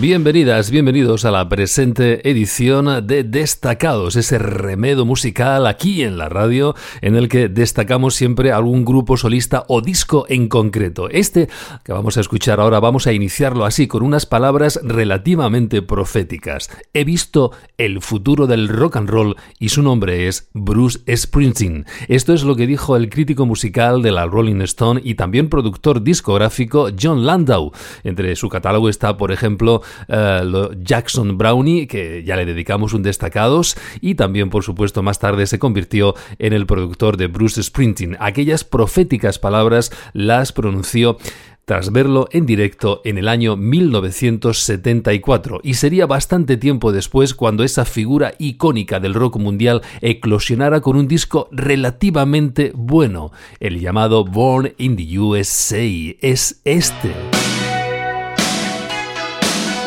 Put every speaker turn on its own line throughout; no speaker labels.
Bienvenidas, bienvenidos a la presente edición de Destacados, ese remedo musical aquí en la radio en el que destacamos siempre algún grupo solista o disco en concreto. Este que vamos a escuchar ahora vamos a iniciarlo así con unas palabras relativamente proféticas. He visto el futuro del rock and roll y su nombre es Bruce Springsteen. Esto es lo que dijo el crítico musical de la Rolling Stone y también productor discográfico John Landau. Entre su catálogo está, por ejemplo, eh, Jackson Brownie, que ya le dedicamos un destacados, y también, por supuesto, más tarde se convirtió en el productor de Bruce Springsteen. Aquellas proféticas palabras las pronunció tras verlo en directo en el año 1974 y sería bastante tiempo después cuando esa figura icónica del rock mundial eclosionara con un disco relativamente bueno, el llamado Born in the USA. Es este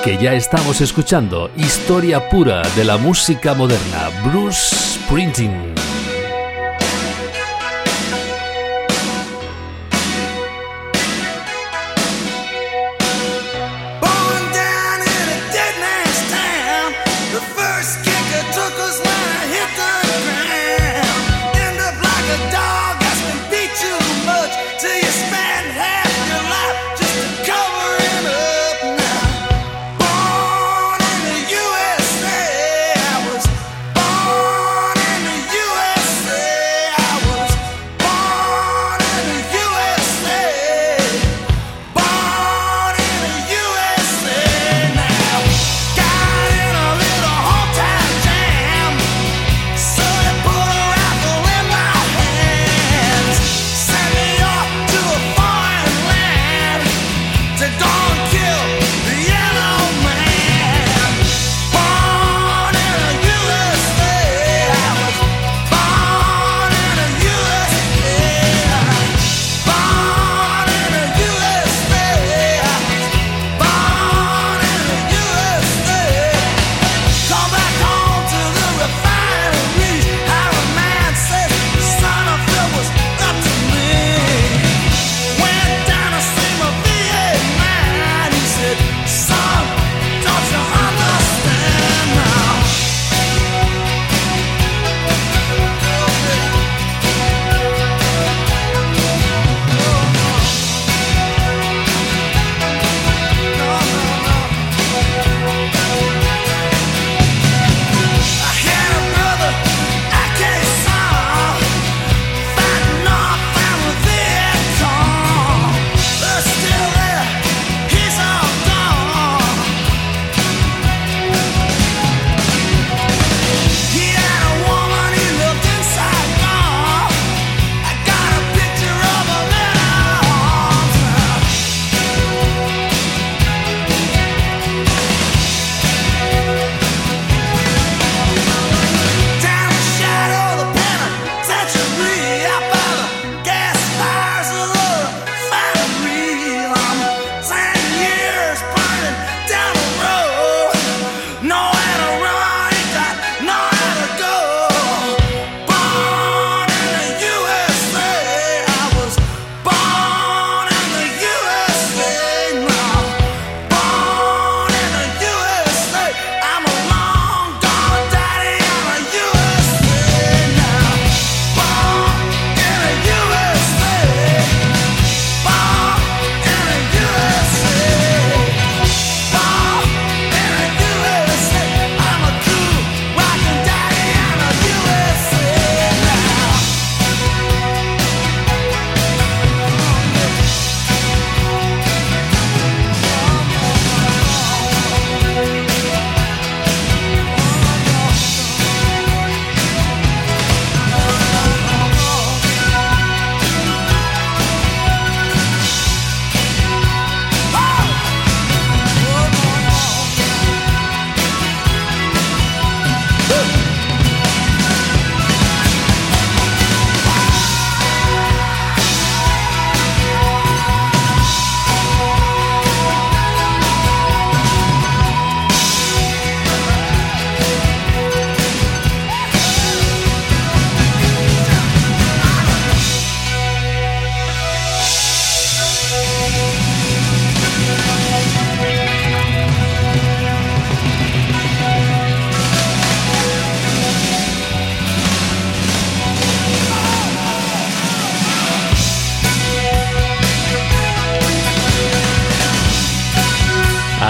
que ya estamos escuchando, historia pura de la música moderna, Bruce Springsteen.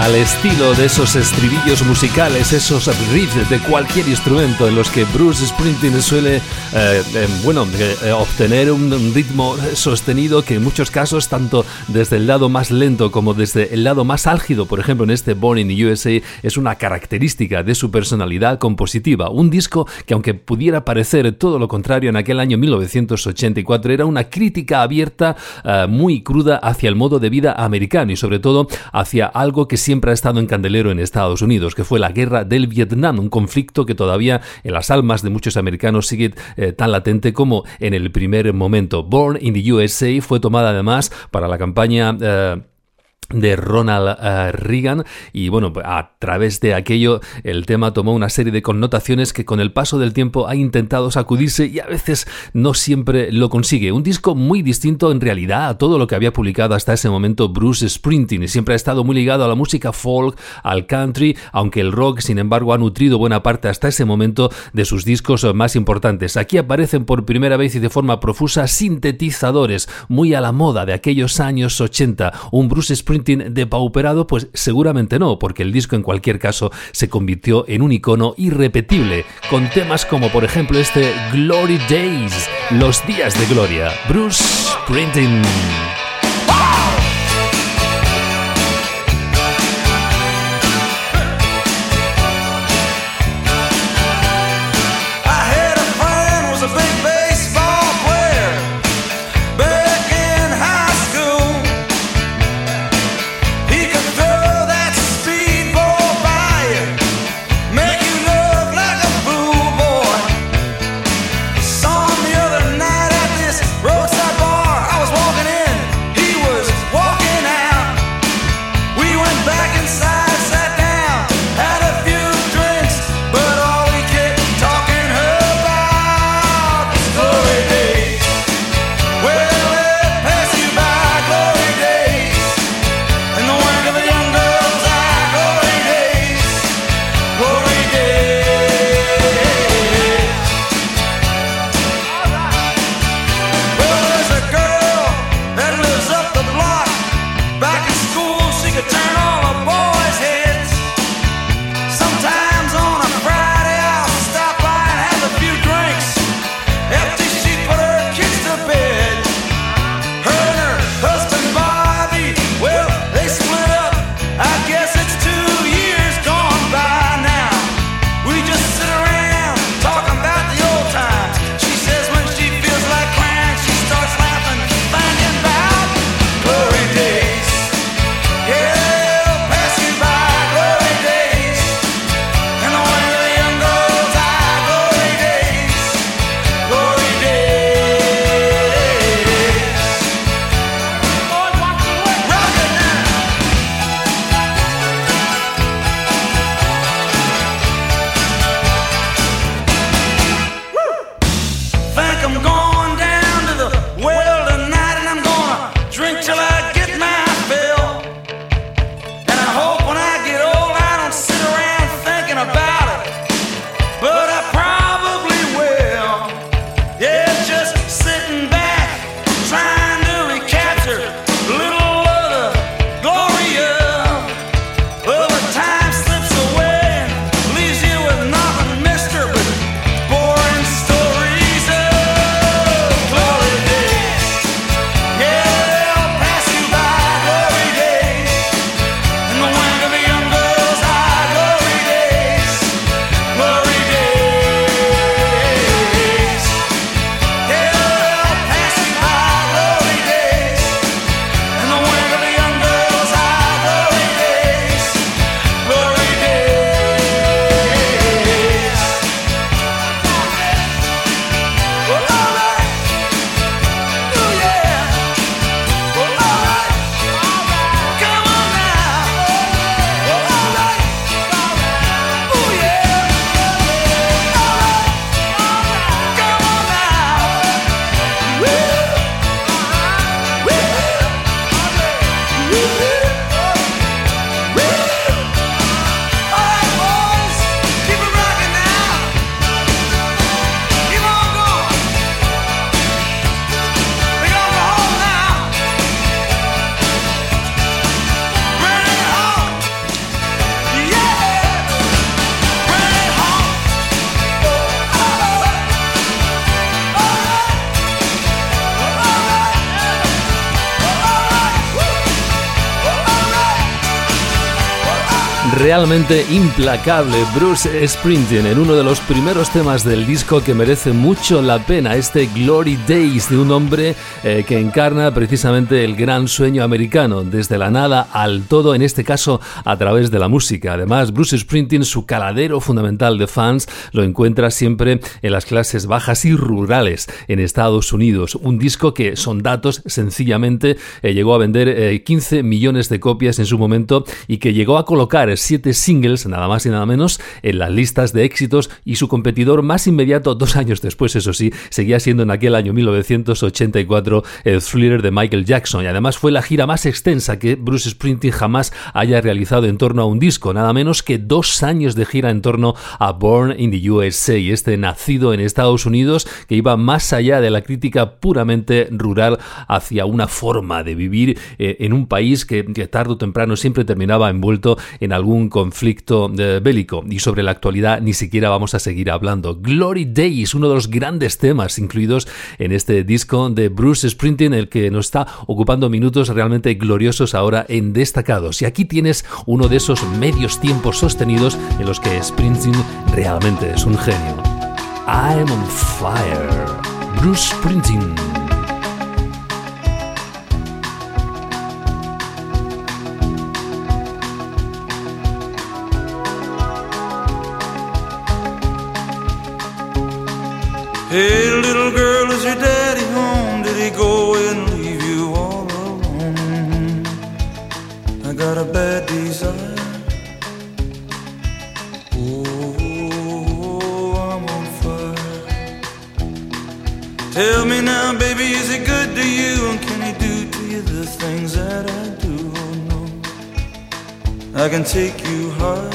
Al estilo de esos estribillos musicales, esos riffs de cualquier instrumento en los que Bruce Springsteen suele, eh, eh, bueno, eh, obtener un ritmo sostenido que en muchos casos, tanto desde el lado más lento como desde el lado más álgido, por ejemplo en este Born in the USA, es una característica de su personalidad compositiva. Un disco que aunque pudiera parecer todo lo contrario en aquel año 1984, era una crítica abierta, muy cruda hacia el modo de vida americano y sobre todo hacia algo que siempre siempre ha estado en candelero en Estados Unidos, que fue la guerra del Vietnam, un conflicto que todavía en las almas de muchos americanos sigue eh, tan latente como en el primer momento. Born in the USA fue tomada además para la campaña... Eh, de Ronald eh, Reagan y bueno, a través de aquello el tema tomó una serie de connotaciones que con el paso del tiempo ha intentado sacudirse y a veces no siempre lo consigue. Un disco muy distinto en realidad a todo lo que había publicado hasta ese momento Bruce Springsteen y siempre ha estado muy ligado a la música folk, al country, aunque el rock sin embargo ha nutrido buena parte hasta ese momento de sus discos más importantes. Aquí aparecen por primera vez y de forma profusa sintetizadores muy a la moda de aquellos años 80. Un Bruce depauperado? Pues seguramente no, porque el disco en cualquier caso se convirtió en un icono irrepetible, con temas como por ejemplo este Glory Days, los días de gloria, Bruce Springsteen. Realmente implacable Bruce Springsteen en uno de los primeros temas del disco que merece mucho la pena, este Glory Days de un hombre eh, que encarna precisamente el gran sueño americano, desde la nada al todo, en este caso a través de la música. Además, Bruce Springsteen, su caladero fundamental de fans, lo encuentra siempre en las clases bajas y rurales en Estados Unidos. Un disco que, son datos, sencillamente eh, llegó a vender 15 eh, millones de copias en su momento y que llegó a colocar siete singles, nada más y nada menos, en las listas de éxitos y su competidor más inmediato, dos años después, eso sí, seguía siendo en aquel año 1984 el thriller de Michael Jackson. Y además fue la gira más extensa que Bruce Springsteen jamás haya realizado en torno a un disco, nada menos que dos años de gira en torno a Born in the USA, este nacido en Estados Unidos que iba más allá de la crítica puramente rural hacia una forma de vivir eh, en un país que tarde o temprano siempre terminaba envuelto en algún conflicto eh, bélico. Y sobre la actualidad ni siquiera vamos a seguir hablando. Glory Days, uno de los grandes temas incluidos en este disco de Bruce Springsteen, el que nos está ocupando minutos realmente gloriosos ahora en destacados. Y aquí tienes uno de esos medios tiempos sostenidos en los que Springsteen realmente es un genio. I'm on fire. Bruce Springsteen.
Hey, little girl, is your daddy home? Did he go and leave you all alone? I got a bad desire. Oh, I'm on fire. Tell me now, baby, is it good to you? And can he do to you the things that I do? Oh, no. I can take you high.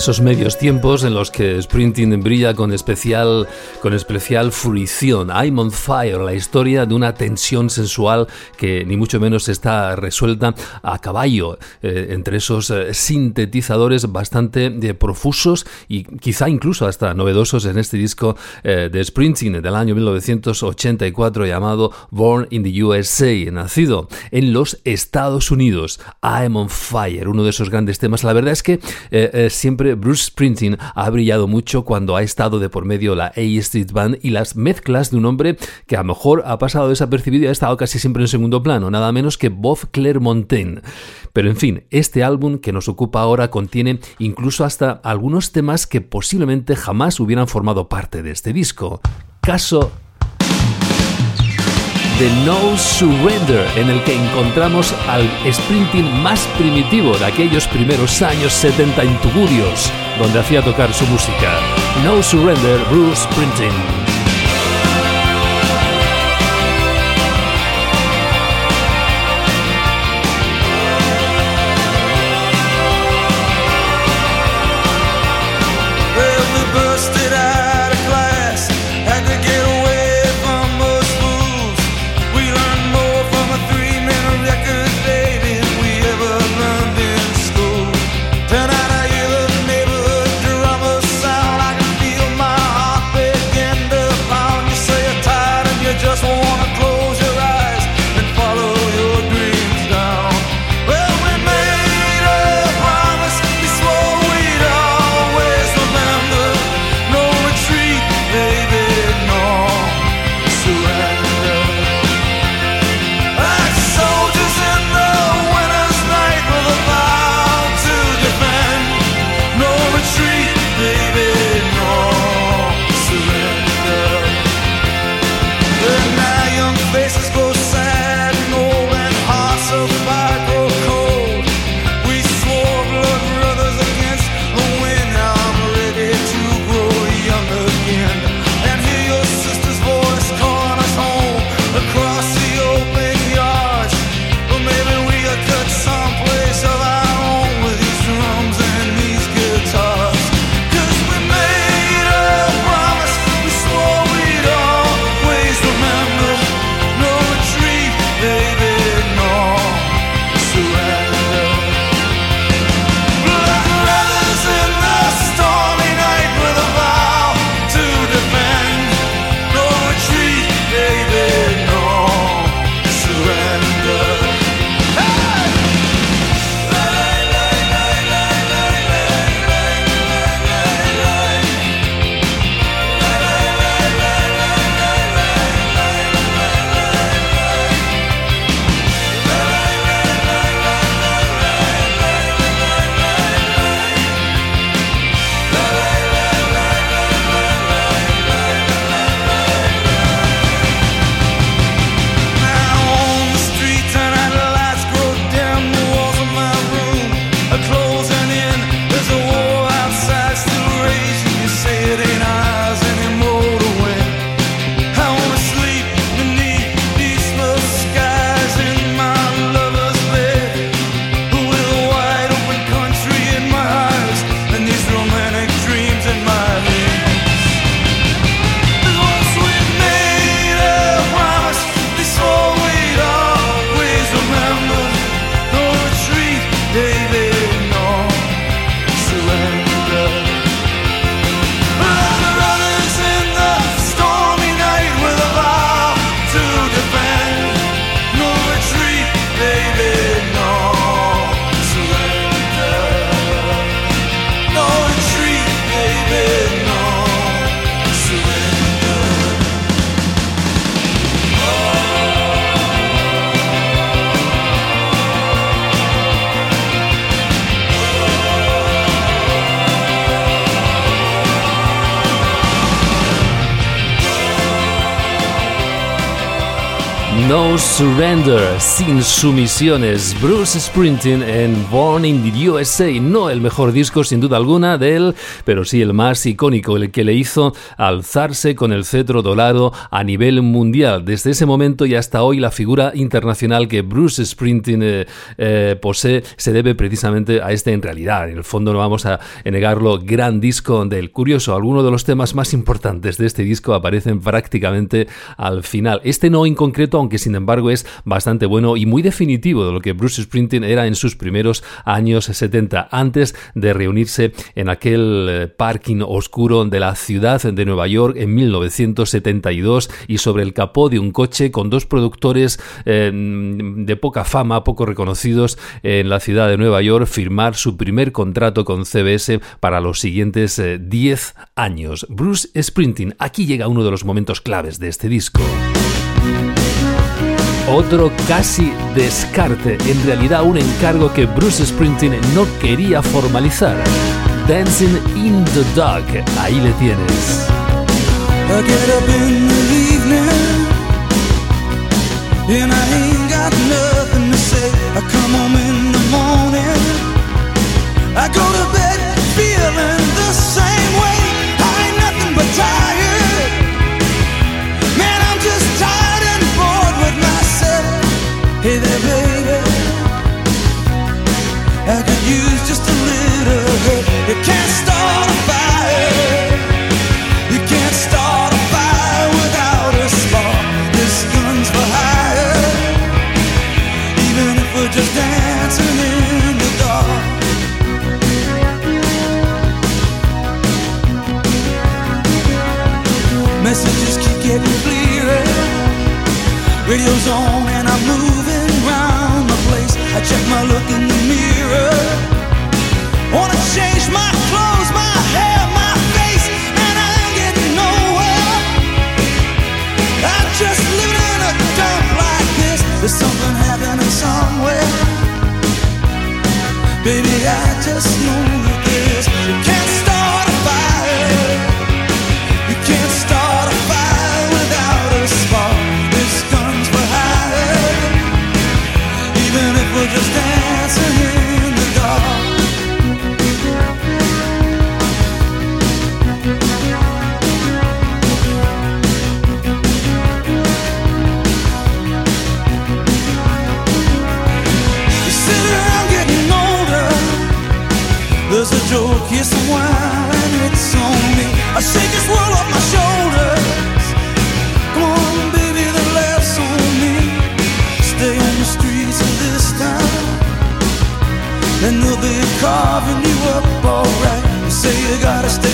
esos medios tiempos en los que Sprinting brilla con especial, con especial fruición. I'm on fire, la historia de una tensión sensual que ni mucho menos está resuelta a caballo eh, entre esos eh, sintetizadores bastante eh, profusos y quizá incluso hasta novedosos en este disco de Sprinting del año 1984 llamado Born in the USA, nacido en los Estados Unidos. I'm on fire, uno de esos grandes temas. La verdad es que siempre Bruce Springsteen ha brillado mucho cuando ha estado de por medio la A Street Band y las mezclas de un hombre que a lo mejor ha pasado desapercibido y ha estado casi siempre en segundo plano, nada menos que Bob Clermontaine. Pero en fin, este álbum que nos ocupa ahora contiene incluso hasta algunos temas que posiblemente jamás hubieran formado parte de este disco. Caso The No Surrender, en el que encontramos al sprinting más primitivo de aquellos primeros años 70 en Tugurios, donde hacía tocar su música. No Surrender, Bruce Sprinting.
No Surrender, sin sumisiones. Bruce Springsteen en Born in the USA, no el mejor disco sin duda alguna de él, pero sí el más icónico, el que le hizo alzarse con el cetro dorado a nivel mundial. Desde ese momento y hasta hoy la figura internacional que Bruce Springsteen eh, eh, posee se debe precisamente a este en realidad. En el fondo no vamos a negarlo, gran disco del curioso. Algunos de los temas más importantes de este disco aparecen prácticamente al final. Este no en concreto, aunque sin embargo es bastante bueno y muy definitivo de lo que Bruce Springsteen era en sus primeros años 70, antes de reunirse en aquel eh, parking oscuro de la ciudad de Nueva York en 1972 y sobre el capó de un coche con dos productores eh, de poca fama, poco reconocidos en la ciudad de Nueva York, firmar su primer contrato con CBS para los siguientes 10 eh, años. Bruce Springsteen, aquí llega uno de los momentos claves de este disco. Otro casi descarte, en realidad un encargo que Bruce Springsteen no quería formalizar. Dancing in the Dark, ahí le tienes. Go to bed feeling Messages keep getting clearer. Radio's on and I'm moving around the place. I check my look in the mirror. Baby, I just know wine, it's on me. I shake this world off my shoulders. Come on, baby, the laughs on me. Stay on the streets of this town, and they'll be carving you up alright. You say you gotta stay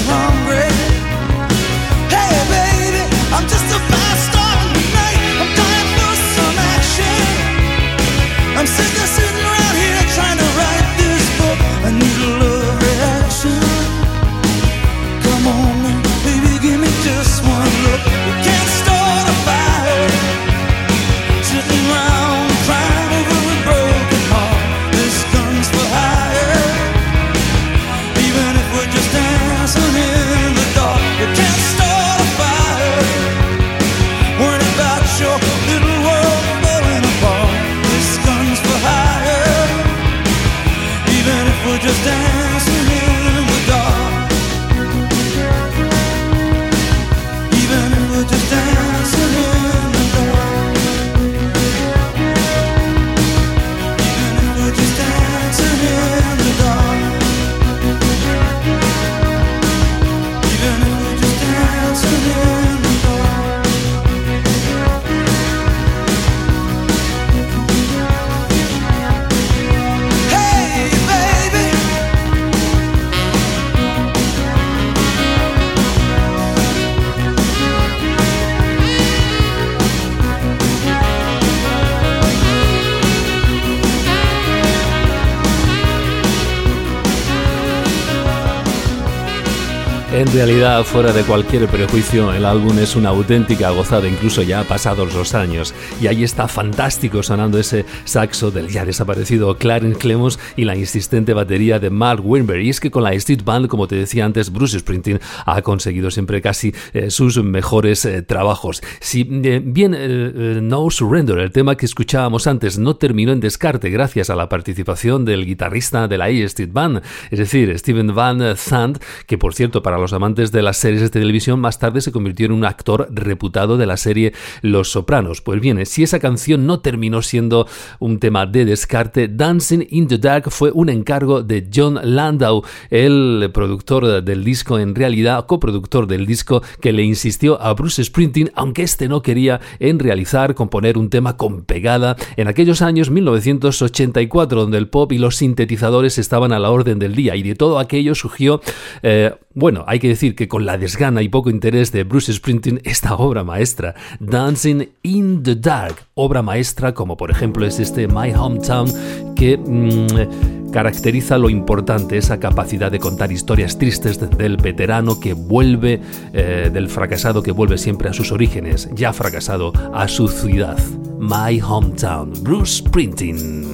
realidad, fuera de cualquier prejuicio, el álbum es una auténtica gozada, incluso ya pasados los años. Y ahí está fantástico sonando ese saxo del ya desaparecido Clarence Clemons y la insistente batería de Mark Winberg. Y es que con la Street Band, como te decía antes, Bruce Springsteen ha conseguido siempre casi eh, sus mejores eh, trabajos. Si eh, bien No Surrender, el tema que escuchábamos antes, no terminó en descarte gracias a la participación del guitarrista de la A Street Band, es decir, Steven Van Zandt, que por cierto para los amantes de las series de televisión, más tarde se convirtió en un actor reputado de la serie Los Sopranos. Pues bien, si esa canción no terminó siendo un tema de descarte, Dancing in the Dark fue un encargo de John Landau, el productor del disco, en realidad coproductor del disco, que le insistió a Bruce Springsteen, aunque este no quería, en realizar, componer un tema con pegada en aquellos años 1984, donde el pop y los sintetizadores estaban a la orden del día, y de todo aquello surgió, eh, bueno, hay que decir que con la desgana y poco interés de Bruce Springsteen, esta obra maestra, Dancing in the Dark, obra maestra como por ejemplo es este My Hometown, que mm, caracteriza lo importante, esa capacidad de contar historias tristes del veterano que vuelve, eh, del fracasado que vuelve siempre a sus orígenes, ya fracasado, a su ciudad. My Hometown, Bruce Springsteen.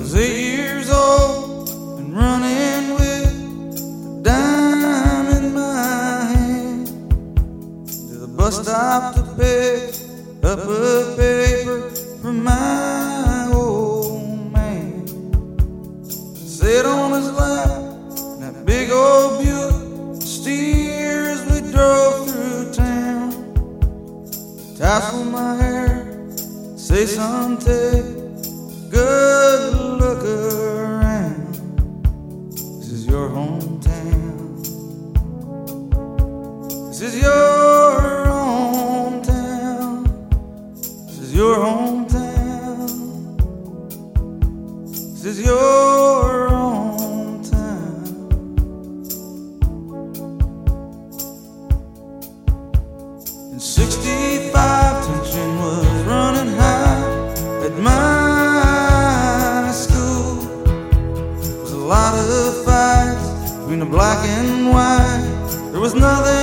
Was nothing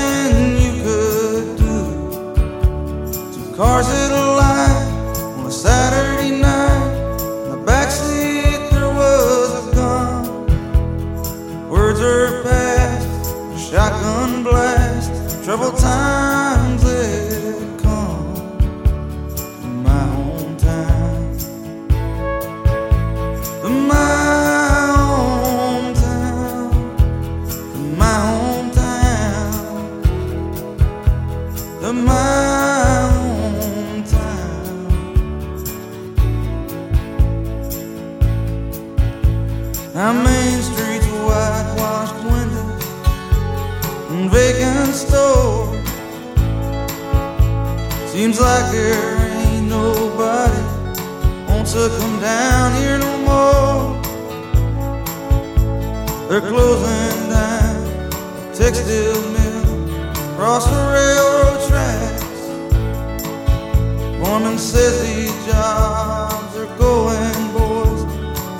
says these jobs are going, boys,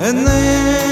and they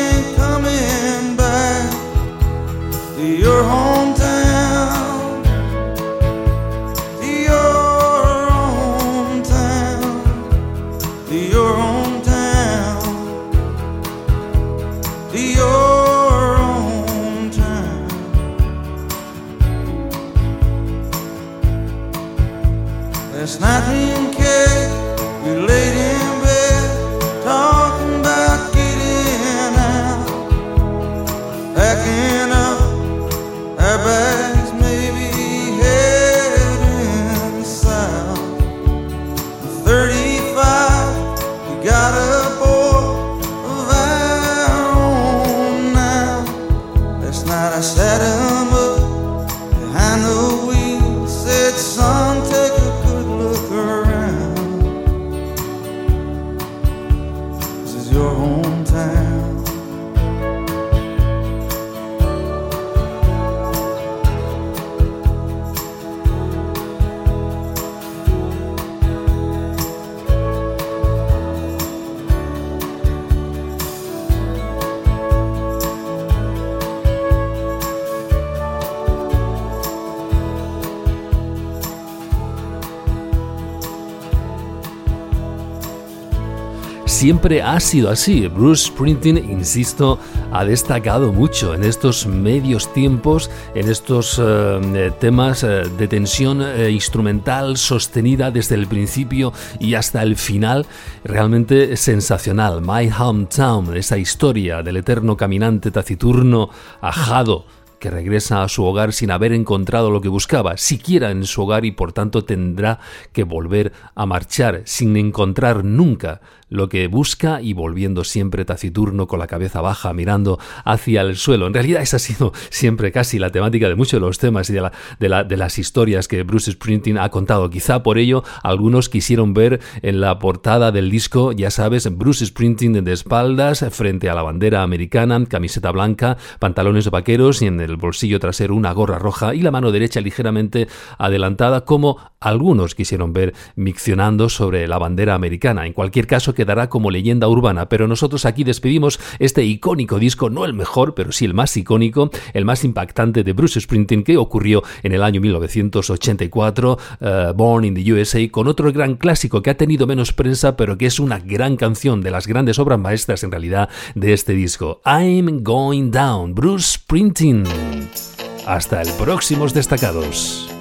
siempre ha sido así. Bruce Springsteen, insisto, ha destacado mucho en estos medios tiempos, en estos eh, temas eh, de tensión eh, instrumental sostenida desde el principio y hasta el final, realmente sensacional. My Hometown, esa historia del eterno caminante taciturno, ajado, que regresa a su hogar sin haber encontrado lo que buscaba, siquiera en su hogar y por tanto tendrá que volver a marchar sin encontrar nunca lo que busca y volviendo siempre taciturno con la cabeza baja mirando hacia el suelo. En realidad esa ha sido siempre casi la temática de muchos de los temas y de, la, de, las historias que Bruce Springsteen ha contado. Quizá por ello algunos quisieron ver en la portada del disco, ya sabes, Bruce Springsteen de espaldas frente a la bandera americana, camiseta blanca, pantalones vaqueros y en el bolsillo trasero una gorra roja y la mano derecha ligeramente adelantada como algunos quisieron ver miccionando sobre la bandera americana. En cualquier caso, quedará como leyenda urbana, pero nosotros aquí despedimos este icónico disco, no el mejor, pero sí el más icónico, el más impactante de Bruce Springsteen que ocurrió en el año 1984, eh, Born in the USA, con otro gran clásico que ha tenido menos prensa, pero que es una gran canción de las grandes obras maestras en realidad de este disco. I'm Going Down, Bruce Springsteen. Hasta el próximos destacados.